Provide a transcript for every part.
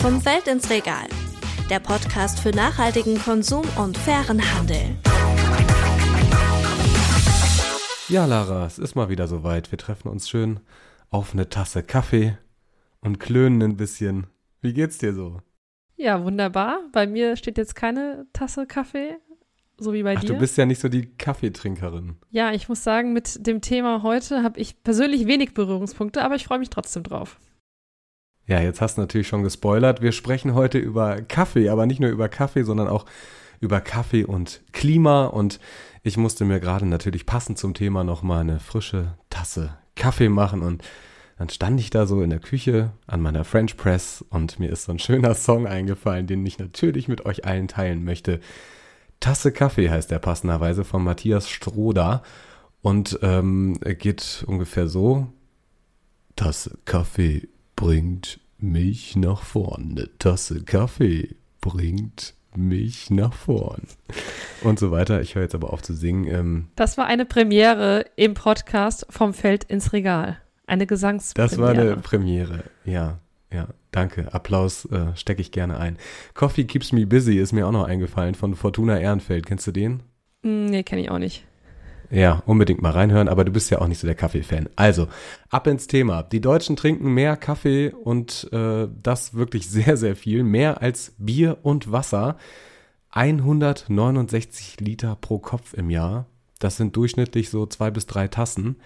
Vom Feld ins Regal. Der Podcast für nachhaltigen Konsum und fairen Handel. Ja, Lara, es ist mal wieder soweit. Wir treffen uns schön auf eine Tasse Kaffee und klönen ein bisschen. Wie geht's dir so? Ja, wunderbar. Bei mir steht jetzt keine Tasse Kaffee, so wie bei Ach, dir. du bist ja nicht so die Kaffeetrinkerin. ja, ich muss sagen, mit dem Thema heute habe ich persönlich wenig Berührungspunkte, aber ich freue mich trotzdem drauf. Ja, jetzt hast du natürlich schon gespoilert. Wir sprechen heute über Kaffee, aber nicht nur über Kaffee, sondern auch über Kaffee und Klima. Und ich musste mir gerade natürlich passend zum Thema nochmal eine frische Tasse Kaffee machen. Und dann stand ich da so in der Küche an meiner French Press und mir ist so ein schöner Song eingefallen, den ich natürlich mit euch allen teilen möchte. Tasse Kaffee heißt der passenderweise von Matthias Stroder und ähm, geht ungefähr so. Tasse Kaffee bringt mich nach vorn. Eine Tasse Kaffee bringt mich nach vorn. Und so weiter. Ich höre jetzt aber auf zu singen. Ähm, Das war eine Premiere im Podcast vom Feld ins Regal. Eine Gesangspremiere. das war eine Premiere. Ja, ja. Danke. Applaus äh, stecke ich gerne ein. Coffee Keeps Me Busy ist mir auch noch eingefallen von Fortuna Ehrenfeld. Kennst du den? Hm, Nee, kenne ich auch nicht. Ja, unbedingt mal reinhören, aber du bist ja auch nicht so der Kaffee-Fan. Also, ab ins Thema. Die Deutschen trinken mehr Kaffee und äh, das wirklich sehr, sehr viel. Mehr als Bier und Wasser. 169 Liter pro Kopf im Jahr. Das sind durchschnittlich so zwei bis drei Tassen.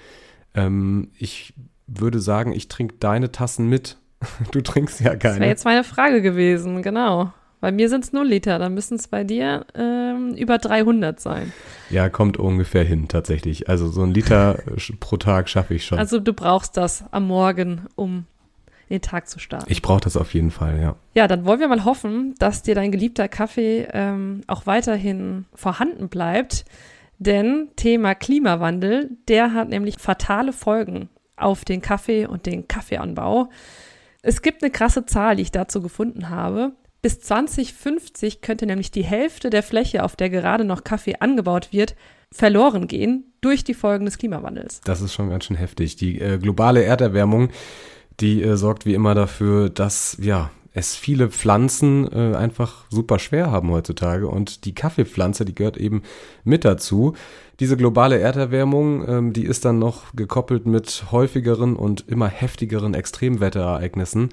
Ähm, ich würde sagen, ich trinke deine Tassen mit. Du trinkst ja Das wäre keine. jetzt meine Frage gewesen, genau. Bei mir sind es 0 Liter, dann müssen es bei dir ähm, über 300 sein. Ja, kommt ungefähr hin, tatsächlich. Also so ein Liter pro Tag schaffe ich schon. Also du brauchst das am Morgen, um den Tag zu starten. ich brauche das auf jeden Fall, ja. Ja, dann wollen wir mal hoffen, dass dir dein geliebter Kaffee ähm, auch weiterhin vorhanden bleibt. Denn Thema Klimawandel, der hat nämlich fatale Folgen auf den Kaffee und den Kaffeeanbau. Es gibt eine krasse Zahl, die ich dazu gefunden habe. Bis 2050 könnte nämlich die Hälfte der Fläche, auf der gerade noch Kaffee angebaut wird, verloren gehen durch die Folgen des Klimawandels. Das ist schon ganz schön heftig. Die äh, globale Erderwärmung, die äh, sorgt wie immer dafür, dass ja es viele Pflanzen äh, einfach super schwer haben heutzutage und die Kaffeepflanze, die gehört eben mit dazu. Diese globale Erderwärmung, ähm, die ist dann noch gekoppelt mit häufigeren und immer heftigeren Extremwetterereignissen.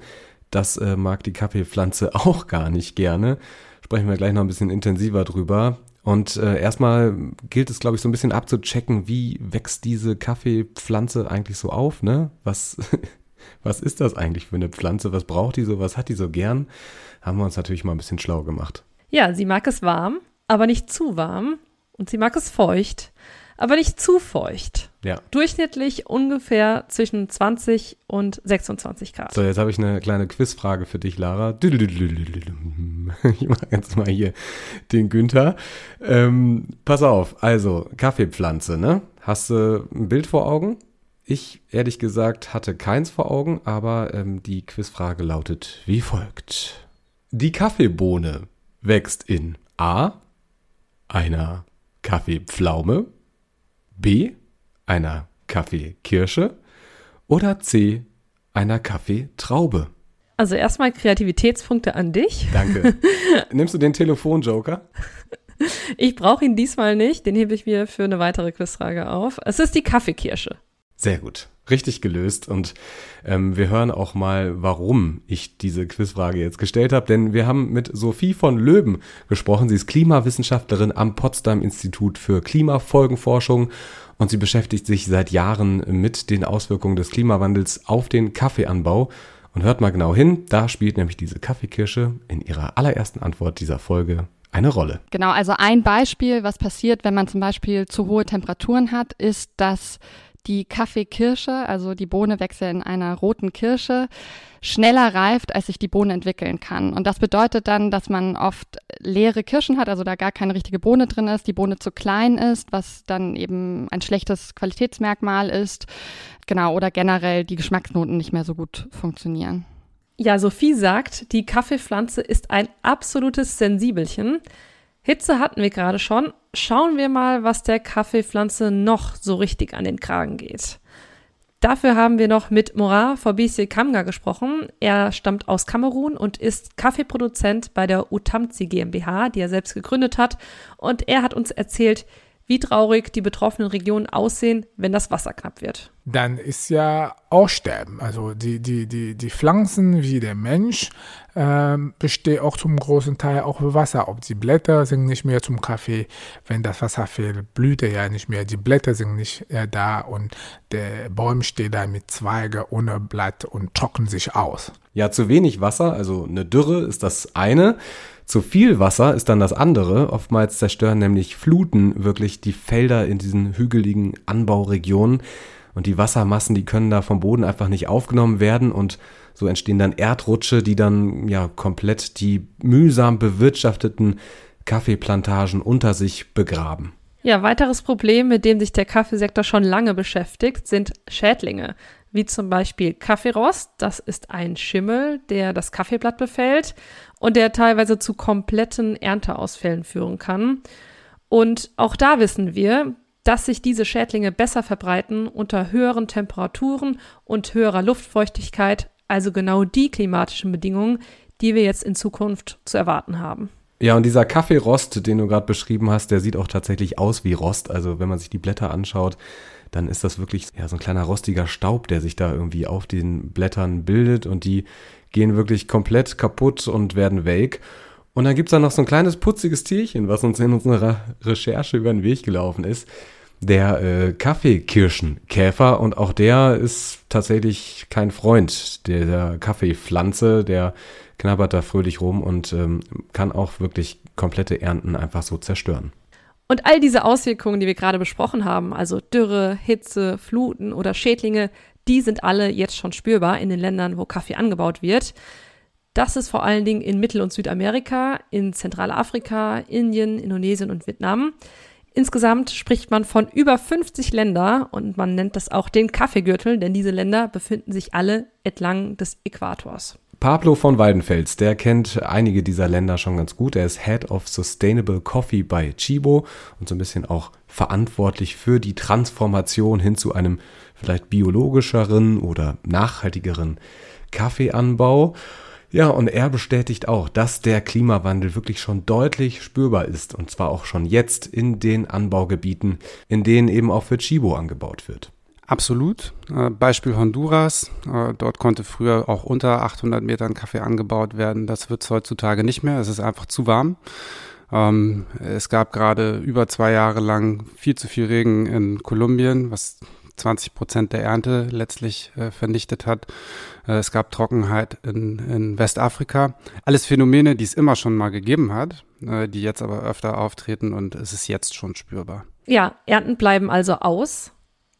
Das äh, mag die Kaffeepflanze auch gar nicht gerne. Sprechen wir gleich noch ein bisschen intensiver drüber. Und äh, erstmal gilt es, glaube ich, so ein bisschen abzuchecken, wie wächst diese Kaffeepflanze eigentlich so auf, ne? Was, was ist das eigentlich für eine Pflanze? Was braucht die so? Was hat die so gern? Haben wir uns natürlich mal ein bisschen schlau gemacht. Ja, sie mag es warm, aber nicht zu warm. Und sie mag es feucht, aber nicht zu feucht. Ja. Durchschnittlich ungefähr zwischen 20 und 26 Grad. So, jetzt habe ich eine kleine Quizfrage für dich, Lara. Ich mache jetzt mal hier den Günther. Ähm, pass auf, also Kaffeepflanze, ne? Hast du ein Bild vor Augen? Ich, ehrlich gesagt, hatte keins vor Augen, aber ähm, die Quizfrage lautet wie folgt. Die Kaffeebohne wächst in A. einer Kaffeepflaume, B. einer Kaffeekirsche oder C. einer Kaffeetraube. Also erstmal Kreativitätspunkte an dich. Danke. Nimmst du den Telefonjoker? Ich brauche ihn diesmal nicht, den hebe ich mir für eine weitere Quizfrage auf. Es ist die Kaffeekirsche. Sehr gut. Richtig gelöst. Und ähm, wir hören auch mal, warum ich diese Quizfrage jetzt gestellt habe. Denn wir haben mit Sophie von Löben gesprochen. Sie ist Klimawissenschaftlerin am Potsdam Institut für Klimafolgenforschung. Und sie beschäftigt sich seit Jahren mit den Auswirkungen des Klimawandels auf den Kaffeeanbau. Und hört mal genau hin, da spielt nämlich diese Kaffeekirsche in ihrer allerersten Antwort dieser Folge eine Rolle. Genau, also ein Beispiel, was passiert, wenn man zum Beispiel zu hohe Temperaturen hat, ist, dass die Kaffeekirsche, also die Bohne wächst ja in einer roten Kirsche, schneller reift, als sich die Bohne entwickeln kann. Und das bedeutet dann, dass man oft leere Kirschen hat, also da gar keine richtige Bohne drin ist, die Bohne zu klein ist, was dann eben ein schlechtes Qualitätsmerkmal ist. Genau, oder generell die Geschmacksnoten nicht mehr so gut funktionieren. Ja, Sophie sagt, die Kaffeepflanze ist ein absolutes Sensibelchen. Hitze hatten wir gerade schon. Schauen wir mal, was der Kaffeepflanze noch so richtig an den Kragen geht. Dafür haben wir noch mit Morat Fabrice Kamga gesprochen. Er stammt aus Kamerun und ist Kaffeeproduzent bei der Utamzi GmbH, die er selbst gegründet hat. Und er hat uns erzählt, wie traurig die betroffenen Regionen aussehen, wenn das Wasser knapp wird. Dann ist ja Aussterben. Also die, die, die, die Pflanzen wie der Mensch äh, besteht auch zum großen Teil auch für Wasser. Ob die Blätter sind nicht mehr zum Kaffee, wenn das Wasser fehlt, blüht er ja nicht mehr. Die Blätter sind nicht äh, da und der Baum steht da mit Zweige ohne Blatt und trocknet sich aus. Ja, zu wenig Wasser, also eine Dürre ist das eine. Zu viel Wasser ist dann das andere. Oftmals zerstören nämlich Fluten wirklich die Felder in diesen hügeligen Anbauregionen. Und die Wassermassen, die können da vom Boden einfach nicht aufgenommen werden und so entstehen dann Erdrutsche, die dann ja komplett die mühsam bewirtschafteten Kaffeeplantagen unter sich begraben. Ja, weiteres Problem, mit dem sich der Kaffeesektor schon lange beschäftigt, sind Schädlinge wie zum Beispiel Kaffeerost. Das ist ein Schimmel, der das Kaffeeblatt befällt und der teilweise zu kompletten Ernteausfällen führen kann. Und auch da wissen wir, dass sich diese Schädlinge besser verbreiten unter höheren Temperaturen und höherer Luftfeuchtigkeit, also genau die klimatischen Bedingungen, die wir jetzt in Zukunft zu erwarten haben. Ja, und dieser Kaffeerost, den du gerade beschrieben hast, der sieht auch tatsächlich aus wie Rost. Also wenn man sich die Blätter anschaut, dann ist das wirklich ja, so ein kleiner rostiger Staub, der sich da irgendwie auf den Blättern bildet und die gehen wirklich komplett kaputt und werden welk. Und dann gibt's da noch so ein kleines putziges Tierchen, was uns in unserer Recherche über den Weg gelaufen ist. Der äh, Kaffeekirschenkäfer und auch der ist tatsächlich kein Freund der Kaffeepflanze, der knabbert da fröhlich rum und ähm, kann auch wirklich komplette Ernten einfach so zerstören. Und all diese Auswirkungen, die wir gerade besprochen haben, also Dürre, Hitze, Fluten oder Schädlinge, die sind alle jetzt schon spürbar in den Ländern, wo Kaffee angebaut wird. Das ist vor allen Dingen in Mittel- und Südamerika, in Zentralafrika, Indien, Indonesien und Vietnam. Insgesamt spricht man von über 50 Länder und man nennt das auch den Kaffeegürtel, denn diese Länder befinden sich alle entlang des Äquators. Pablo von Weidenfels, der kennt einige dieser Länder schon ganz gut. Er ist Head of Sustainable Coffee bei Chibo und so ein bisschen auch verantwortlich für die Transformation hin zu einem vielleicht biologischeren oder nachhaltigeren Kaffeeanbau. Ja, und er bestätigt auch, dass der Klimawandel wirklich schon deutlich spürbar ist und zwar auch schon jetzt in den Anbaugebieten, in denen eben auch für Chibo angebaut wird. Absolut. Äh, Beispiel Honduras. Äh, dort konnte früher auch unter 800 Metern Kaffee angebaut werden. Das wird es heutzutage nicht mehr. Es ist einfach zu warm. Ähm, es gab gerade über zwei Jahre lang viel zu viel Regen in Kolumbien, was 20 Prozent der Ernte letztlich äh, vernichtet hat. es gab Trockenheit in, in, Westafrika. Alles Phänomene, die es immer schon mal gegeben hat, die jetzt aber öfter auftreten und es ist jetzt schon spürbar. Ja, Ernten bleiben also aus.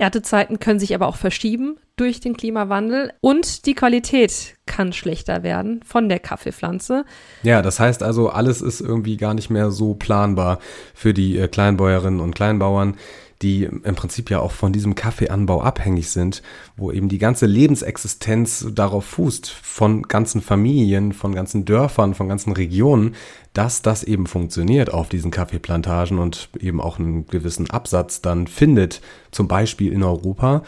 Erntezeiten können sich aber auch verschieben durch den Klimawandel und die Qualität kann schlechter werden von der Kaffeepflanze. Ja, das heißt also, alles ist irgendwie gar nicht mehr so planbar für die äh, Kleinbäuerinnen und Kleinbauern die im Prinzip ja auch von diesem Kaffeeanbau abhängig sind, wo eben die ganze Lebensexistenz darauf fußt, von ganzen Familien, von ganzen Dörfern, von ganzen Regionen, dass das eben funktioniert auf diesen Kaffeeplantagen und eben auch einen gewissen Absatz dann findet, zum Beispiel in Europa.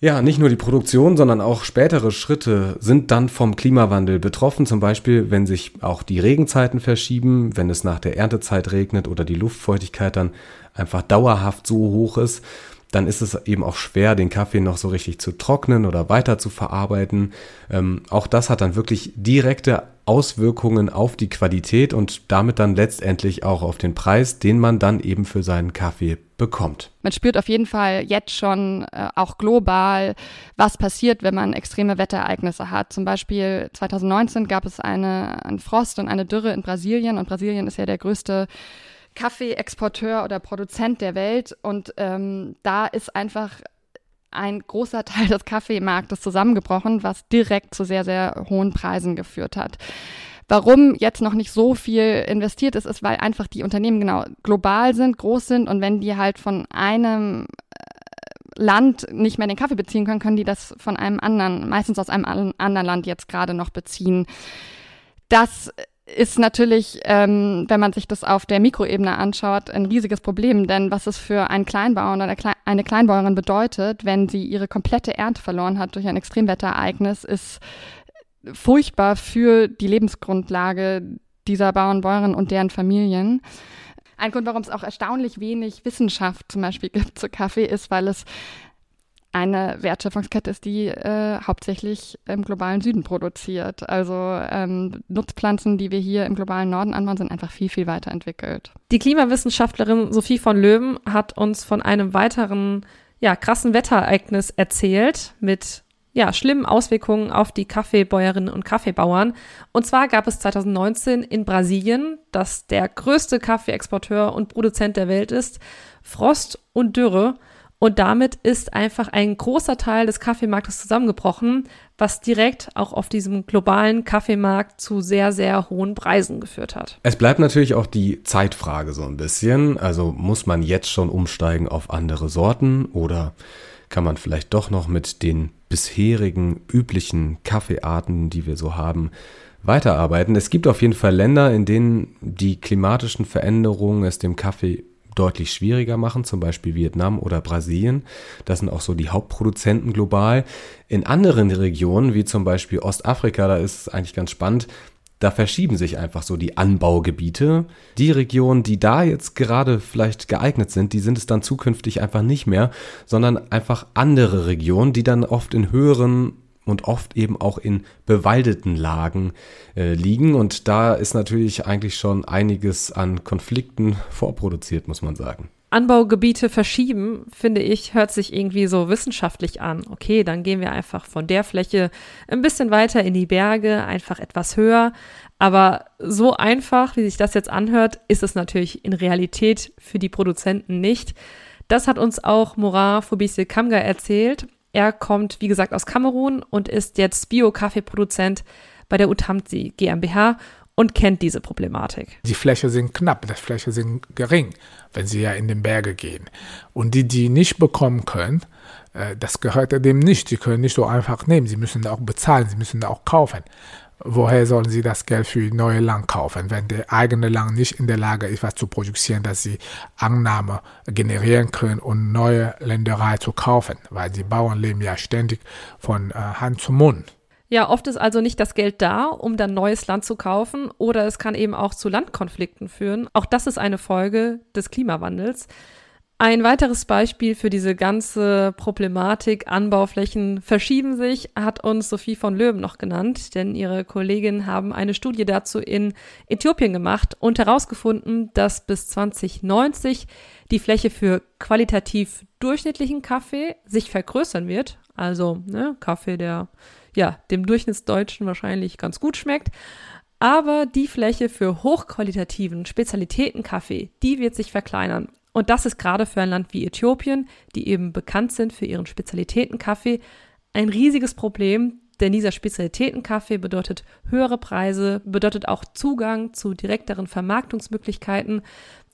Ja, nicht nur die Produktion, sondern auch spätere Schritte sind dann vom Klimawandel betroffen. Zum Beispiel, wenn sich auch die Regenzeiten verschieben, wenn es nach der Erntezeit regnet oder die Luftfeuchtigkeit dann einfach dauerhaft so hoch ist, dann ist es eben auch schwer, den Kaffee noch so richtig zu trocknen oder weiter zu verarbeiten. Ähm, auch das hat dann wirklich direkte Auswirkungen auf die Qualität und damit dann letztendlich auch auf den Preis, den man dann eben für seinen Kaffee bekommt. Man spürt auf jeden Fall jetzt schon äh, auch global, was passiert, wenn man extreme Wetterereignisse hat. Zum Beispiel 2019 gab es eine, einen Frost und eine Dürre in Brasilien und Brasilien ist ja der größte Kaffeeexporteur oder Produzent der Welt und ähm, da ist einfach ein großer Teil des Kaffeemarktes zusammengebrochen, was direkt zu sehr, sehr hohen Preisen geführt hat. Warum jetzt noch nicht so viel investiert ist, ist, weil einfach die Unternehmen genau global sind, groß sind und wenn die halt von einem äh, Land nicht mehr den Kaffee beziehen können, können die das von einem anderen, meistens aus einem anderen Land jetzt gerade noch beziehen. Das ist natürlich, ähm, wenn man sich das auf der Mikroebene anschaut, ein riesiges Problem. Denn was es für einen Kleinbauern oder eine Kleinbäuerin bedeutet, wenn sie ihre komplette Ernte verloren hat durch ein Extremwetterereignis, ist furchtbar für die Lebensgrundlage dieser Bauern, Bäuerinnen und deren Familien. Ein Grund, warum es auch erstaunlich wenig Wissenschaft zum Beispiel gibt zu Kaffee, ist, weil es eine Wertschöpfungskette ist, die äh, hauptsächlich im globalen Süden produziert. Also ähm, Nutzpflanzen, die wir hier im globalen Norden anbauen, sind einfach viel, viel weiterentwickelt. Die Klimawissenschaftlerin Sophie von Löwen hat uns von einem weiteren, ja, krassen Wetterereignis erzählt mit ja, schlimmen Auswirkungen auf die Kaffeebäuerinnen und Kaffeebauern. Und zwar gab es 2019 in Brasilien, das der größte Kaffeeexporteur und Produzent der Welt ist, Frost und Dürre. Und damit ist einfach ein großer Teil des Kaffeemarktes zusammengebrochen, was direkt auch auf diesem globalen Kaffeemarkt zu sehr, sehr hohen Preisen geführt hat. Es bleibt natürlich auch die Zeitfrage so ein bisschen. Also muss man jetzt schon umsteigen auf andere Sorten oder kann man vielleicht doch noch mit den bisherigen üblichen Kaffeearten, die wir so haben, weiterarbeiten. Es gibt auf jeden Fall Länder, in denen die klimatischen Veränderungen es dem Kaffee deutlich schwieriger machen, zum Beispiel Vietnam oder Brasilien. Das sind auch so die Hauptproduzenten global. In anderen Regionen, wie zum Beispiel Ostafrika, da ist es eigentlich ganz spannend, da verschieben sich einfach so die Anbaugebiete. Die Regionen, die da jetzt gerade vielleicht geeignet sind, die sind es dann zukünftig einfach nicht mehr, sondern einfach andere Regionen, die dann oft in höheren und oft eben auch in bewaldeten Lagen äh, liegen. Und da ist natürlich eigentlich schon einiges an Konflikten vorproduziert, muss man sagen. Anbaugebiete verschieben, finde ich, hört sich irgendwie so wissenschaftlich an. Okay, dann gehen wir einfach von der Fläche ein bisschen weiter in die Berge, einfach etwas höher. Aber so einfach, wie sich das jetzt anhört, ist es natürlich in Realität für die Produzenten nicht. Das hat uns auch Morin Fobisse Kamga erzählt. Er kommt, wie gesagt, aus Kamerun und ist jetzt Bio-Kaffeeproduzent bei der Utamzi GmbH und kennt diese Problematik. Die Fläche sind knapp, die Fläche sind gering, wenn sie ja in den Berge gehen. Und die, die nicht bekommen können, äh, das gehört dem nicht. Sie können nicht so einfach nehmen. Sie müssen auch bezahlen, sie müssen auch kaufen. Woher sollen sie das Geld für neue Land kaufen, wenn der eigene Land nicht in der Lage ist, was zu produzieren, dass sie Annahme generieren können und neue Länderei zu kaufen? Weil die Bauern leben ja ständig von äh, Hand zu Mund. Ja, oft ist also nicht das Geld da, um dann neues Land zu kaufen, oder es kann eben auch zu Landkonflikten führen. Auch das ist eine Folge des Klimawandels. Ein weiteres Beispiel für diese ganze Problematik, Anbauflächen verschieben sich, hat uns Sophie von Löwen noch genannt, denn ihre Kolleginnen haben eine Studie dazu in Äthiopien gemacht und herausgefunden, dass bis 2090 die Fläche für qualitativ durchschnittlichen Kaffee sich vergrößern wird. Also ne, Kaffee, der ja, dem Durchschnittsdeutschen wahrscheinlich ganz gut schmeckt. Aber die Fläche für hochqualitativen Spezialitätenkaffee, die wird sich verkleinern. Und das ist gerade für ein Land wie Äthiopien, die eben bekannt sind für ihren Spezialitätenkaffee, ein riesiges Problem, denn dieser Spezialitätenkaffee bedeutet höhere Preise, bedeutet auch Zugang zu direkteren Vermarktungsmöglichkeiten.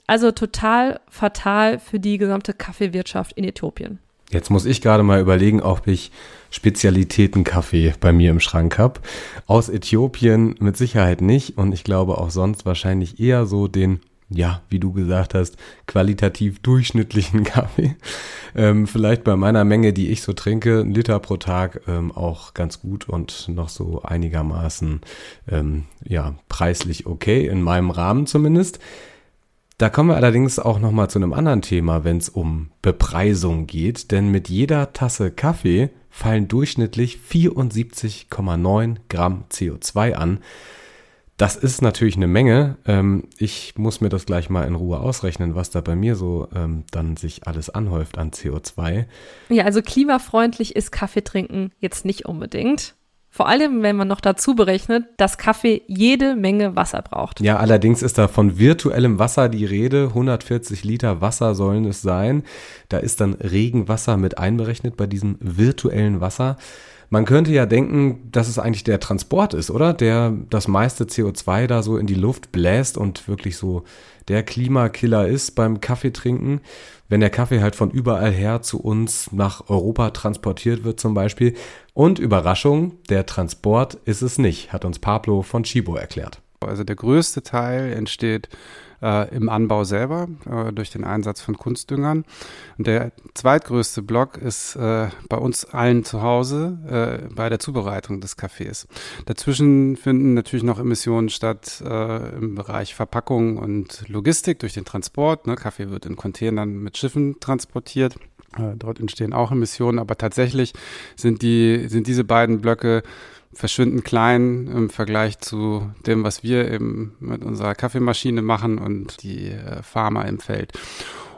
Also total fatal für die gesamte Kaffeewirtschaft in Äthiopien. Jetzt muss ich gerade mal überlegen, ob ich Spezialitätenkaffee bei mir im Schrank habe. Aus Äthiopien mit Sicherheit nicht und ich glaube auch sonst wahrscheinlich eher so den, ja, wie du gesagt hast, qualitativ durchschnittlichen Kaffee. Ähm, vielleicht bei meiner Menge, die ich so trinke, ein Liter pro Tag ähm, auch ganz gut und noch so einigermaßen, ähm, ja, preislich okay, in meinem Rahmen zumindest. Da kommen wir allerdings auch noch mal zu einem anderen Thema, wenn es um Bepreisung geht, denn mit jeder Tasse Kaffee fallen durchschnittlich 74,9 Gramm CO2 an. Das ist natürlich eine Menge. Ähm, ich muss mir das gleich mal in Ruhe ausrechnen, was da bei mir so ähm, dann sich alles anhäuft an CO2. Ja, also klimafreundlich ist Kaffee trinken jetzt nicht unbedingt. Vor allem, wenn man noch dazu berechnet, dass Kaffee jede Menge Wasser braucht. Ja, allerdings ist da von virtuellem Wasser die Rede. 140 Liter Wasser sollen es sein. Da ist dann Regenwasser mit einberechnet bei diesem virtuellen Wasser. Man könnte ja denken, dass es eigentlich der Transport ist, oder? Der das meiste CO2 da so in die Luft bläst und wirklich so der Klimakiller ist beim Kaffeetrinken wenn der Kaffee halt von überall her zu uns nach Europa transportiert wird zum Beispiel. Und Überraschung, der Transport ist es nicht, hat uns Pablo von Chibo erklärt. Also der größte Teil entsteht äh, im Anbau selber äh, durch den Einsatz von Kunstdüngern. Und der zweitgrößte Block ist äh, bei uns allen zu Hause äh, bei der Zubereitung des Kaffees. Dazwischen finden natürlich noch Emissionen statt äh, im Bereich Verpackung und Logistik durch den Transport. Ne? Kaffee wird in Containern mit Schiffen transportiert. Äh, dort entstehen auch Emissionen, aber tatsächlich sind die, sind diese beiden Blöcke verschwindend klein im Vergleich zu dem, was wir eben mit unserer Kaffeemaschine machen und die äh, Farmer im Feld.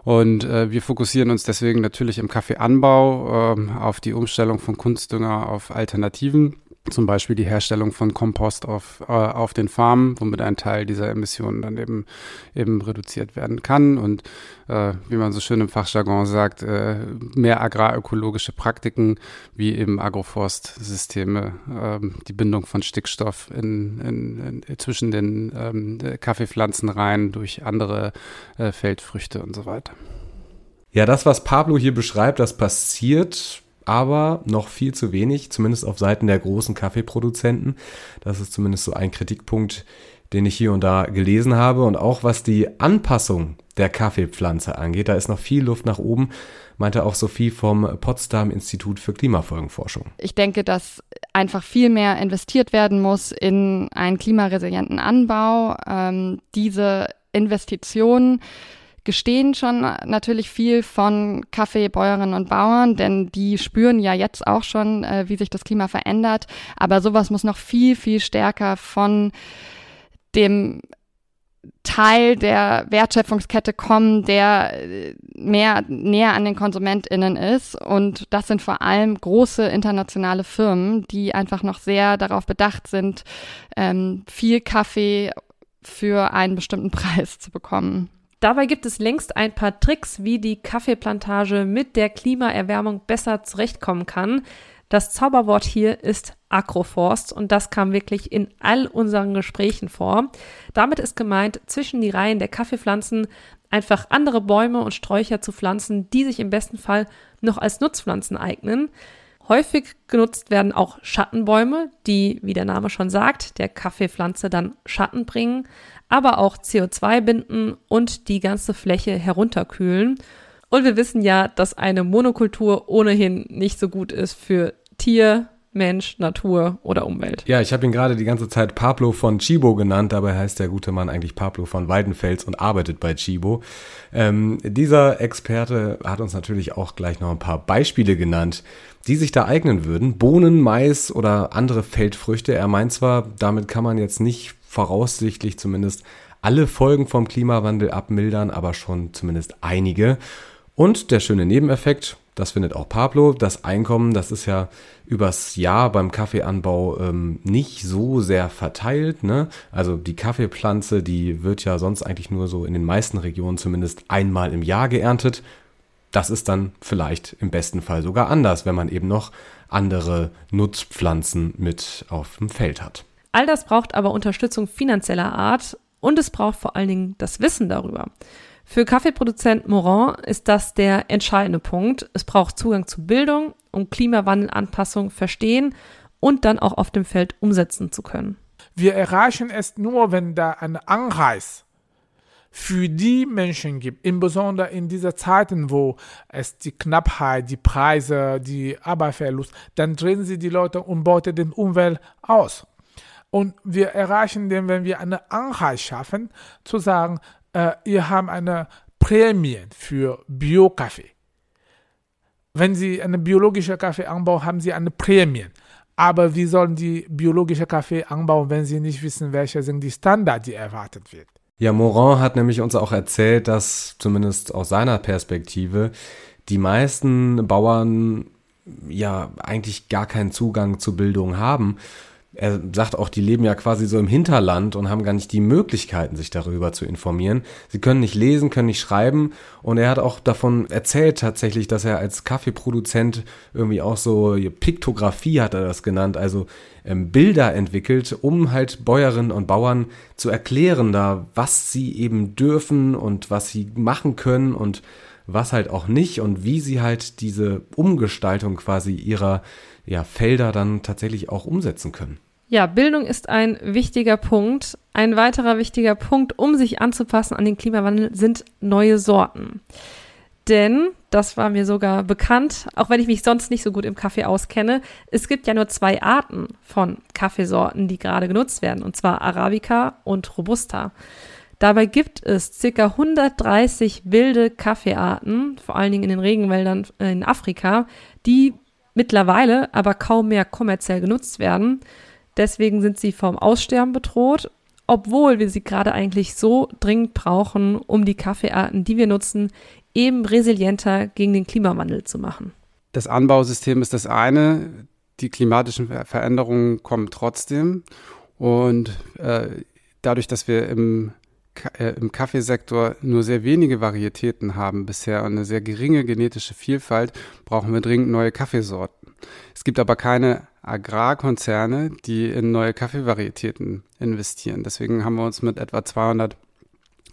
Und äh, wir fokussieren uns deswegen natürlich im Kaffeeanbau äh, auf die Umstellung von Kunstdünger auf Alternativen zum Beispiel die Herstellung von Kompost auf, äh, auf den Farmen, womit ein Teil dieser Emissionen dann eben, eben reduziert werden kann. Und äh, wie man so schön im Fachjargon sagt, äh, mehr agrarökologische Praktiken wie eben Agroforstsysteme, äh, die Bindung von Stickstoff in, in, in, zwischen den ähm, Kaffeepflanzen rein durch andere äh, Feldfrüchte und so weiter. Ja, das, was Pablo hier beschreibt, das passiert aber noch viel zu wenig, zumindest auf Seiten der großen Kaffeeproduzenten. Das ist zumindest so ein Kritikpunkt, den ich hier und da gelesen habe. Und auch was die Anpassung der Kaffeepflanze angeht, da ist noch viel Luft nach oben, meinte auch Sophie vom Potsdam Institut für Klimafolgenforschung. Ich denke, dass einfach viel mehr investiert werden muss in einen klimaresilienten Anbau. Ähm, diese Investitionen gestehen schon natürlich viel von Kaffeebäuerinnen und Bauern, denn die spüren ja jetzt auch schon, äh, wie sich das Klima verändert. Aber sowas muss noch viel, viel stärker von dem Teil der Wertschöpfungskette kommen, der äh, mehr näher an den KonsumentInnen ist. Und das sind vor allem große internationale Firmen, die einfach noch sehr darauf bedacht sind, ähm, viel Kaffee für einen bestimmten Preis zu bekommen. Dabei gibt es längst ein paar Tricks, wie die Kaffeeplantage mit der Klimaerwärmung besser zurechtkommen kann. Das Zauberwort hier ist Agroforst und das kam wirklich in all unseren Gesprächen vor. Damit ist gemeint, zwischen die Reihen der Kaffeepflanzen einfach andere Bäume und Sträucher zu pflanzen, die sich im besten Fall noch als Nutzpflanzen eignen. Häufig genutzt werden auch Schattenbäume, die, wie der Name schon sagt, der Kaffeepflanze dann Schatten bringen aber auch CO2 binden und die ganze Fläche herunterkühlen. Und wir wissen ja, dass eine Monokultur ohnehin nicht so gut ist für Tier, Mensch, Natur oder Umwelt. Ja, ich habe ihn gerade die ganze Zeit Pablo von Chibo genannt, dabei heißt der gute Mann eigentlich Pablo von Weidenfels und arbeitet bei Chibo. Ähm, dieser Experte hat uns natürlich auch gleich noch ein paar Beispiele genannt, die sich da eignen würden. Bohnen, Mais oder andere Feldfrüchte. Er meint zwar, damit kann man jetzt nicht voraussichtlich zumindest alle Folgen vom Klimawandel abmildern, aber schon zumindest einige. Und der schöne Nebeneffekt, das findet auch Pablo, das Einkommen, das ist ja übers Jahr beim Kaffeeanbau ähm, nicht so sehr verteilt. Ne? Also die Kaffeepflanze, die wird ja sonst eigentlich nur so in den meisten Regionen zumindest einmal im Jahr geerntet. Das ist dann vielleicht im besten Fall sogar anders, wenn man eben noch andere Nutzpflanzen mit auf dem Feld hat. All das braucht aber Unterstützung finanzieller Art und es braucht vor allen Dingen das Wissen darüber. Für Kaffeeproduzent Moran ist das der entscheidende Punkt. Es braucht Zugang zu Bildung, um Klimawandelanpassung verstehen und dann auch auf dem Feld umsetzen zu können. Wir erreichen es nur, wenn da ein Anreiz für die Menschen gibt, insbesondere in dieser Zeiten, wo es die Knappheit, die Preise, die Arbeitsverlust, dann drehen sie die Leute und beuten die Umwelt aus. Und wir erreichen den, wenn wir eine Anreiz schaffen, zu sagen, äh, ihr habt eine Prämie für Bio-Kaffee. Wenn Sie einen biologischen Kaffee anbauen, haben Sie eine Prämie. Aber wie sollen die biologische Kaffee anbauen, wenn sie nicht wissen, welche sind die Standards, die erwartet wird? Ja, Morin hat nämlich uns auch erzählt, dass zumindest aus seiner Perspektive die meisten Bauern ja eigentlich gar keinen Zugang zu Bildung haben er sagt auch, die leben ja quasi so im Hinterland und haben gar nicht die Möglichkeiten, sich darüber zu informieren. Sie können nicht lesen, können nicht schreiben. Und er hat auch davon erzählt tatsächlich, dass er als Kaffeeproduzent irgendwie auch so Piktografie hat er das genannt, also ähm, Bilder entwickelt, um halt Bäuerinnen und Bauern zu erklären, da was sie eben dürfen und was sie machen können und was halt auch nicht und wie sie halt diese Umgestaltung quasi ihrer ja, Felder dann tatsächlich auch umsetzen können. Ja, Bildung ist ein wichtiger Punkt. Ein weiterer wichtiger Punkt, um sich anzupassen an den Klimawandel, sind neue Sorten. Denn, das war mir sogar bekannt, auch wenn ich mich sonst nicht so gut im Kaffee auskenne, es gibt ja nur zwei Arten von Kaffeesorten, die gerade genutzt werden, und zwar Arabica und Robusta. Dabei gibt es ca. 130 wilde Kaffeearten, vor allen Dingen in den Regenwäldern in Afrika, die mittlerweile aber kaum mehr kommerziell genutzt werden. Deswegen sind sie vom Aussterben bedroht, obwohl wir sie gerade eigentlich so dringend brauchen, um die Kaffeearten, die wir nutzen, eben resilienter gegen den Klimawandel zu machen. Das Anbausystem ist das eine, die klimatischen Veränderungen kommen trotzdem. Und äh, dadurch, dass wir im äh, im Kaffeesektor nur sehr wenige Varietäten haben bisher und eine sehr geringe genetische Vielfalt, brauchen wir dringend neue Kaffeesorten. Es gibt aber keine Agrarkonzerne, die in neue Kaffeevarietäten investieren. Deswegen haben wir uns mit etwa 200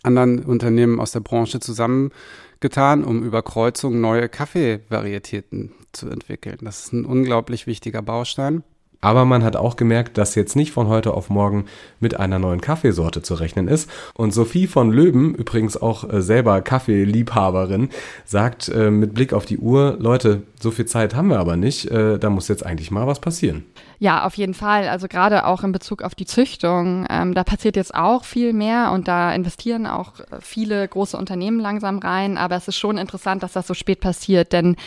anderen Unternehmen aus der Branche zusammengetan, um über Kreuzung neue Kaffeevarietäten zu entwickeln. Das ist ein unglaublich wichtiger Baustein. Aber man hat auch gemerkt, dass jetzt nicht von heute auf morgen mit einer neuen Kaffeesorte zu rechnen ist. Und Sophie von Löben, übrigens auch äh, selber Kaffeeliebhaberin, sagt äh, mit Blick auf die Uhr, Leute, so viel Zeit haben wir aber nicht, äh, da muss jetzt eigentlich mal was passieren. Ja, auf jeden Fall. Also gerade auch in Bezug auf die Züchtung, ähm, da passiert jetzt auch viel mehr und da investieren auch äh, viele große Unternehmen langsam rein. Aber es ist schon interessant, dass das so spät passiert, denn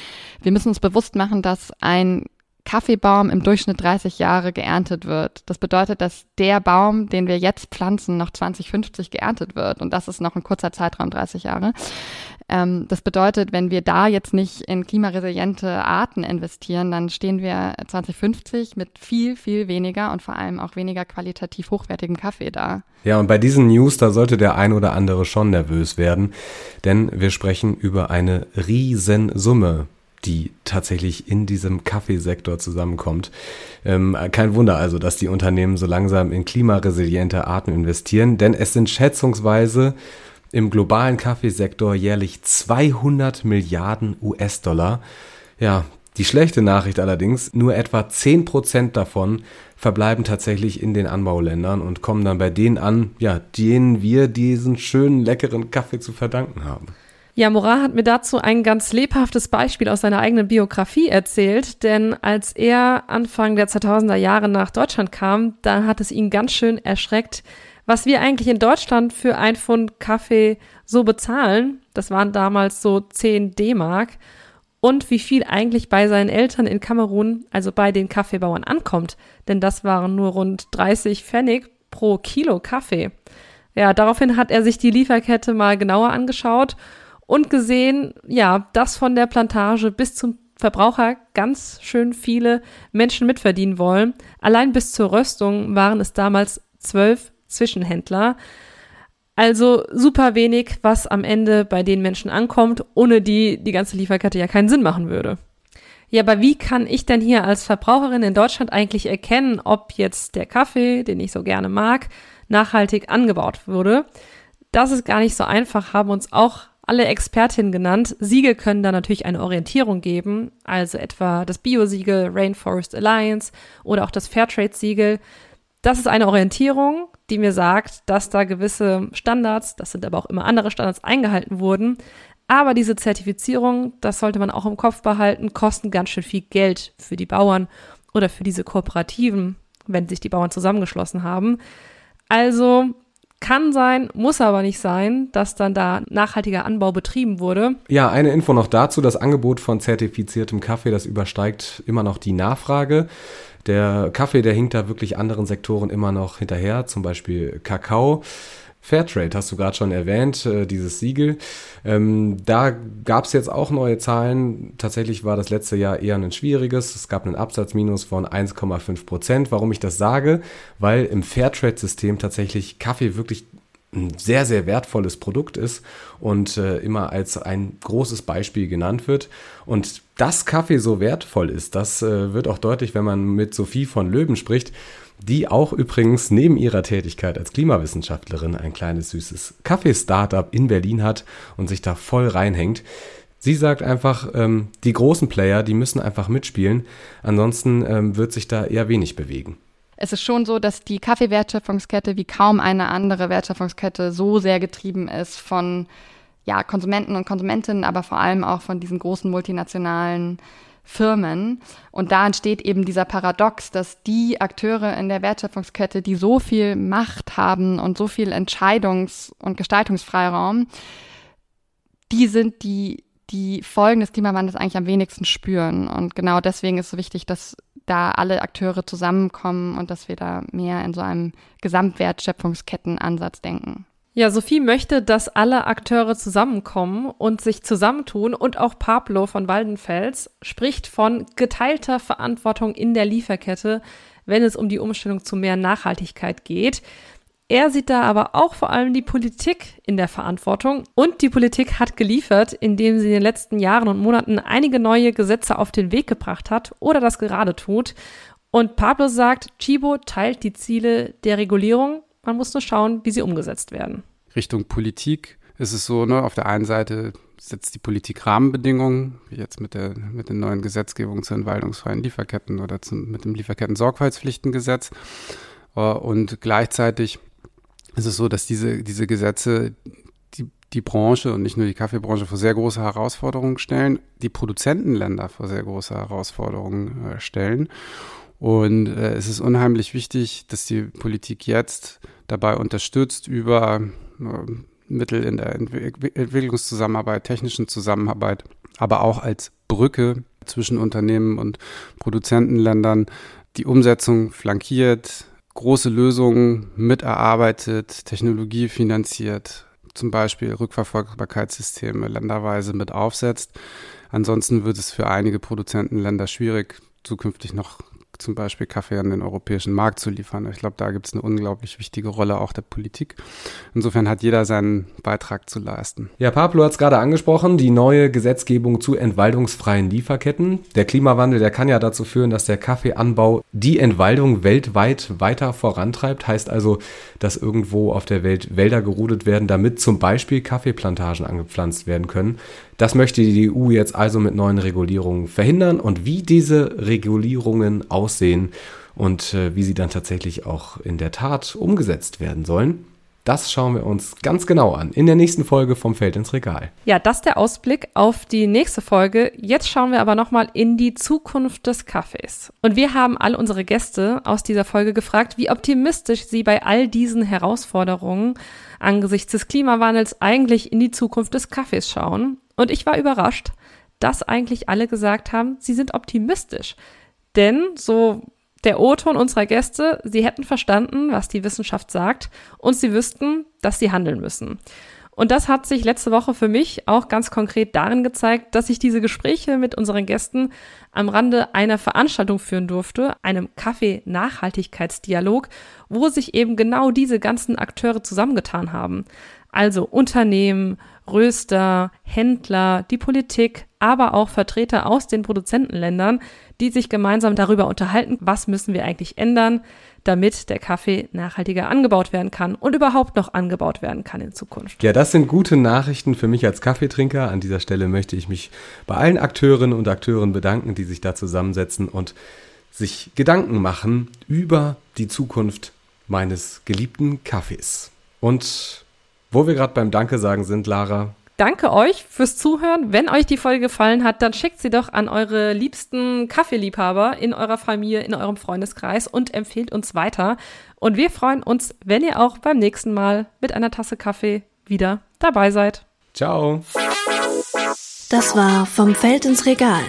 wir müssen uns bewusst machen, dass ein Kaffeebaum im Durchschnitt 30 Jahre geerntet wird. Das bedeutet, dass der Baum, den wir jetzt pflanzen, noch 2050 geerntet wird. Und das ist noch ein kurzer Zeitraum, 30 Jahre. Ähm, das bedeutet, wenn wir da jetzt nicht in klimaresiliente Arten investieren, dann stehen wir 2050 mit viel, viel weniger und vor allem auch weniger qualitativ hochwertigem Kaffee da. Ja, und bei diesen News, da sollte der ein oder andere schon nervös werden, denn wir sprechen über eine Riesensumme die tatsächlich in diesem Kaffeesektor zusammenkommt. Ähm, kein Wunder also, dass die Unternehmen so langsam in klimaresiliente Arten investieren, denn es sind schätzungsweise im globalen Kaffeesektor jährlich 200 Milliarden US-Dollar. Ja, die schlechte Nachricht allerdings, nur etwa 10 Prozent davon verbleiben tatsächlich in den Anbauländern und kommen dann bei denen an, ja, denen wir diesen schönen, leckeren Kaffee zu verdanken haben. Ja, Morat hat mir dazu ein ganz lebhaftes Beispiel aus seiner eigenen Biografie erzählt, denn als er Anfang der 2000er Jahre nach Deutschland kam, da hat es ihn ganz schön erschreckt, was wir eigentlich in Deutschland für ein Pfund Kaffee so bezahlen. Das waren damals so 10 D-Mark. Und wie viel eigentlich bei seinen Eltern in Kamerun, also bei den Kaffeebauern, ankommt. Denn das waren nur rund 30 Pfennig pro Kilo Kaffee. Ja, daraufhin hat er sich die Lieferkette mal genauer angeschaut und gesehen, ja, dass von der Plantage bis zum Verbraucher ganz schön viele Menschen mitverdienen wollen. Allein bis zur Röstung waren es damals zwölf Zwischenhändler. Also super wenig, was am Ende bei den Menschen ankommt, ohne die die ganze Lieferkette ja keinen Sinn machen würde. Ja, aber wie kann ich denn hier als Verbraucherin in Deutschland eigentlich erkennen, ob jetzt der Kaffee, den ich so gerne mag, nachhaltig angebaut wurde? Das ist gar nicht so einfach, haben uns auch alle Expertinnen genannt. Siegel können da natürlich eine Orientierung geben, also etwa das Bio-Siegel, Rainforest Alliance oder auch das Fairtrade-Siegel. Das ist eine Orientierung, die mir sagt, dass da gewisse Standards, das sind aber auch immer andere Standards, eingehalten wurden. Aber diese Zertifizierung, das sollte man auch im Kopf behalten, kosten ganz schön viel Geld für die Bauern oder für diese Kooperativen, wenn sich die Bauern zusammengeschlossen haben. Also kann sein, muss aber nicht sein, dass dann da nachhaltiger Anbau betrieben wurde. Ja, eine Info noch dazu. Das Angebot von zertifiziertem Kaffee, das übersteigt immer noch die Nachfrage. Der Kaffee, der hinkt da wirklich anderen Sektoren immer noch hinterher, zum Beispiel Kakao. Fairtrade hast du gerade schon erwähnt, äh, dieses Siegel. Ähm, da gab es jetzt auch neue Zahlen. Tatsächlich war das letzte Jahr eher ein schwieriges. Es gab einen Absatzminus von 1,5 Prozent. Warum ich das sage? Weil im Fairtrade-System tatsächlich Kaffee wirklich ein sehr, sehr wertvolles Produkt ist und äh, immer als ein großes Beispiel genannt wird. Und dass Kaffee so wertvoll ist, das äh, wird auch deutlich, wenn man mit Sophie von Löwen spricht die auch übrigens neben ihrer Tätigkeit als Klimawissenschaftlerin ein kleines süßes Kaffee-Startup in Berlin hat und sich da voll reinhängt. Sie sagt einfach, ähm, die großen Player, die müssen einfach mitspielen, ansonsten ähm, wird sich da eher wenig bewegen. es ist schon so, dass die Kaffeewertschöpfungskette wie kaum eine andere Wertschöpfungskette so sehr getrieben ist von ja, Konsumenten und Konsumentinnen, aber vor allem auch von diesen großen multinationalen Firmen. Und da entsteht eben dieser Paradox, dass die Akteure in der Wertschöpfungskette, die so viel Macht haben und so viel Entscheidungs- und Gestaltungsfreiraum, die sind die, die Folgen des Klimawandels eigentlich am wenigsten spüren. Und genau deswegen ist es so wichtig, dass da alle Akteure zusammenkommen und dass wir da mehr in so einem Gesamtwertschöpfungskettenansatz denken. Ja, Sophie möchte, dass alle Akteure zusammenkommen und sich zusammentun und auch Pablo von Waldenfels spricht von geteilter Verantwortung in der Lieferkette, wenn es um die Umstellung zu mehr Nachhaltigkeit geht. Er sieht da aber auch vor allem die Politik in der Verantwortung und die Politik hat geliefert, indem sie in den letzten Jahren und Monaten einige neue Gesetze auf den Weg gebracht hat oder das gerade tut. Und Pablo sagt, Chibo teilt die Ziele der Regulierung man muss nur schauen, wie sie umgesetzt werden. Richtung Politik ist es so, ne, auf der einen Seite setzt die Politik Rahmenbedingungen, wie jetzt mit der, mit den neuen Gesetzgebungen zu entwaldungsfreien Lieferketten oder zum, mit dem Lieferketten-Sorgfaltspflichtengesetz. Äh, und gleichzeitig ist es so, dass diese, diese Gesetze die, die Branche und nicht nur die Kaffeebranche vor sehr große Herausforderungen stellen, die Produzentenländer vor sehr große Herausforderungen äh, stellen. Und äh, es ist unheimlich wichtig, dass die Politik jetzt dabei unterstützt über äh, Mittel in der Entwicklungszusammenarbeit, technischen Zusammenarbeit, aber auch als Brücke zwischen Unternehmen und Produzentenländern die Umsetzung flankiert, große Lösungen miterarbeitet, Technologie finanziert, zum Beispiel Rückverfolgbarkeitssysteme länderweise mit aufsetzt. Ansonsten wird es für einige Produzentenländer schwierig, zukünftig noch zum Beispiel Kaffee an den europäischen Markt zu liefern. Ich glaube, da gibt es eine unglaublich wichtige Rolle auch der Politik. Insofern hat jeder seinen Beitrag zu leisten. Ja, Pablo hat es gerade angesprochen, die neue Gesetzgebung zu entwaldungsfreien Lieferketten. Der Klimawandel, der kann ja dazu führen, dass der Kaffeeanbau die Entwaldung weltweit weiter vorantreibt. Heißt also, dass irgendwo auf der Welt Wälder gerodet werden, damit zum Beispiel Kaffeeplantagen angepflanzt werden können. Das möchte die EU jetzt also mit neuen Regulierungen verhindern und wie diese Regulierungen aussehen und äh, wie sie dann tatsächlich auch in der Tat umgesetzt werden sollen. Das schauen wir uns ganz genau an in der nächsten Folge vom Feld ins Regal. Ja, das ist der Ausblick auf die nächste Folge. Jetzt schauen wir aber nochmal in die Zukunft des Kaffees. Und wir haben all unsere Gäste aus dieser Folge gefragt, wie optimistisch sie bei all diesen Herausforderungen angesichts des Klimawandels eigentlich in die Zukunft des Kaffees schauen. Und ich war überrascht, dass eigentlich alle gesagt haben, sie sind optimistisch. Denn so der O-Ton unserer Gäste, sie hätten verstanden, was die Wissenschaft sagt und sie wüssten, dass sie handeln müssen. Und das hat sich letzte Woche für mich auch ganz konkret darin gezeigt, dass ich diese Gespräche mit unseren Gästen am Rande einer Veranstaltung führen durfte, einem Kaffee-Nachhaltigkeitsdialog, wo sich eben genau diese ganzen Akteure zusammengetan haben. Also Unternehmen, Röster, Händler, die Politik, aber auch Vertreter aus den Produzentenländern, die sich gemeinsam darüber unterhalten, was müssen wir eigentlich ändern, damit der Kaffee nachhaltiger angebaut werden kann und überhaupt noch angebaut werden kann in Zukunft. Ja, das sind gute Nachrichten für mich als Kaffeetrinker. An dieser Stelle möchte ich mich bei allen Akteurinnen und Akteuren bedanken, die sich da zusammensetzen und sich Gedanken machen über die Zukunft meines geliebten Kaffees. Und wo wir gerade beim Danke sagen sind, Lara. Danke euch fürs Zuhören. Wenn euch die Folge gefallen hat, dann schickt sie doch an eure liebsten Kaffeeliebhaber in eurer Familie, in eurem Freundeskreis und empfehlt uns weiter. Und wir freuen uns, wenn ihr auch beim nächsten Mal mit einer Tasse Kaffee wieder dabei seid. Ciao. Das war Vom Feld ins Regal,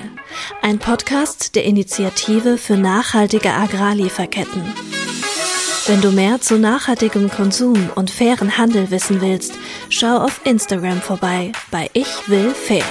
ein Podcast der Initiative für nachhaltige Agrarlieferketten. Wenn du mehr zu nachhaltigem Konsum und fairen Handel wissen willst, schau auf Instagram vorbei bei Ich will fair.